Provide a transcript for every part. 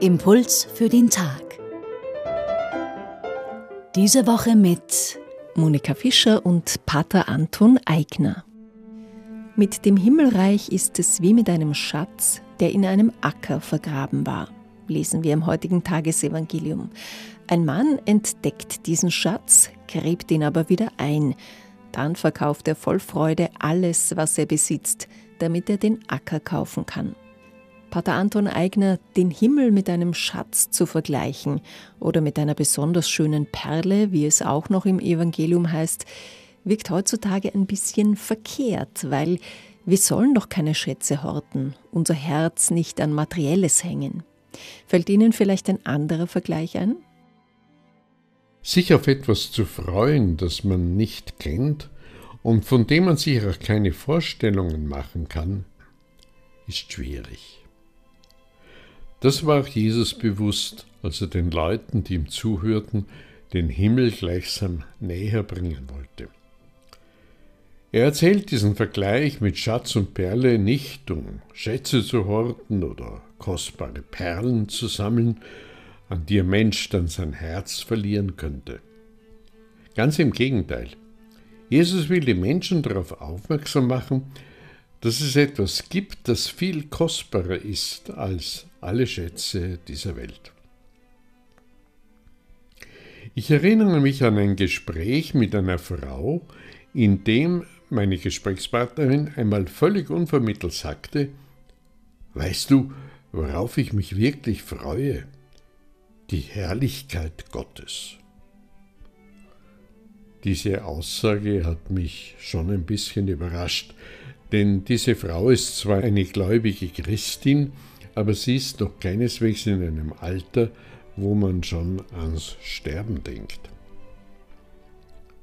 Impuls für den Tag. Diese Woche mit Monika Fischer und Pater Anton Eigner. Mit dem Himmelreich ist es wie mit einem Schatz, der in einem Acker vergraben war, lesen wir im heutigen Tagesevangelium. Ein Mann entdeckt diesen Schatz, gräbt ihn aber wieder ein. Dann verkauft er voll Freude alles, was er besitzt, damit er den Acker kaufen kann. Pater Anton Eigner, den Himmel mit einem Schatz zu vergleichen oder mit einer besonders schönen Perle, wie es auch noch im Evangelium heißt, wirkt heutzutage ein bisschen verkehrt, weil wir sollen doch keine Schätze horten, unser Herz nicht an Materielles hängen. Fällt Ihnen vielleicht ein anderer Vergleich ein? Sich auf etwas zu freuen, das man nicht kennt und von dem man sich auch keine Vorstellungen machen kann, ist schwierig. Das war auch Jesus bewusst, als er den Leuten, die ihm zuhörten, den Himmel gleichsam näher bringen wollte. Er erzählt diesen Vergleich mit Schatz und Perle nicht, um Schätze zu horten oder kostbare Perlen zu sammeln, an ein Mensch dann sein Herz verlieren könnte. Ganz im Gegenteil. Jesus will die Menschen darauf aufmerksam machen, dass es etwas gibt, das viel kostbarer ist als alle Schätze dieser Welt. Ich erinnere mich an ein Gespräch mit einer Frau, in dem meine Gesprächspartnerin einmal völlig unvermittelt sagte, Weißt du, worauf ich mich wirklich freue? Die Herrlichkeit Gottes. Diese Aussage hat mich schon ein bisschen überrascht, denn diese Frau ist zwar eine gläubige Christin, aber sie ist doch keineswegs in einem Alter, wo man schon ans Sterben denkt.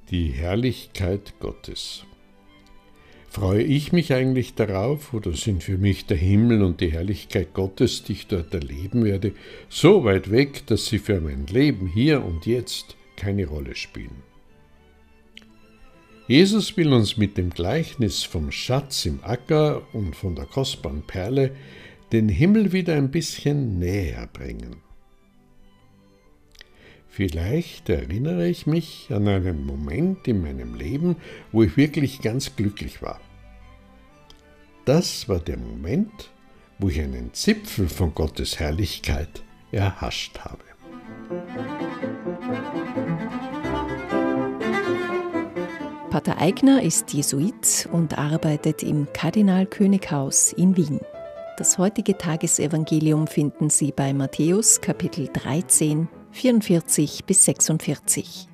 Die Herrlichkeit Gottes. Freue ich mich eigentlich darauf oder sind für mich der Himmel und die Herrlichkeit Gottes, die ich dort erleben werde, so weit weg, dass sie für mein Leben hier und jetzt keine Rolle spielen? Jesus will uns mit dem Gleichnis vom Schatz im Acker und von der kostbaren Perle den Himmel wieder ein bisschen näher bringen. Vielleicht erinnere ich mich an einen Moment in meinem Leben, wo ich wirklich ganz glücklich war. Das war der Moment, wo ich einen Zipfel von Gottes Herrlichkeit erhascht habe. Pater Eigner ist Jesuit und arbeitet im Kardinalkönighaus in Wien. Das heutige Tagesevangelium finden Sie bei Matthäus Kapitel 13, 44 bis 46.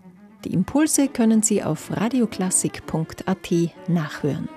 Die Impulse können Sie auf radioklassik.at nachhören.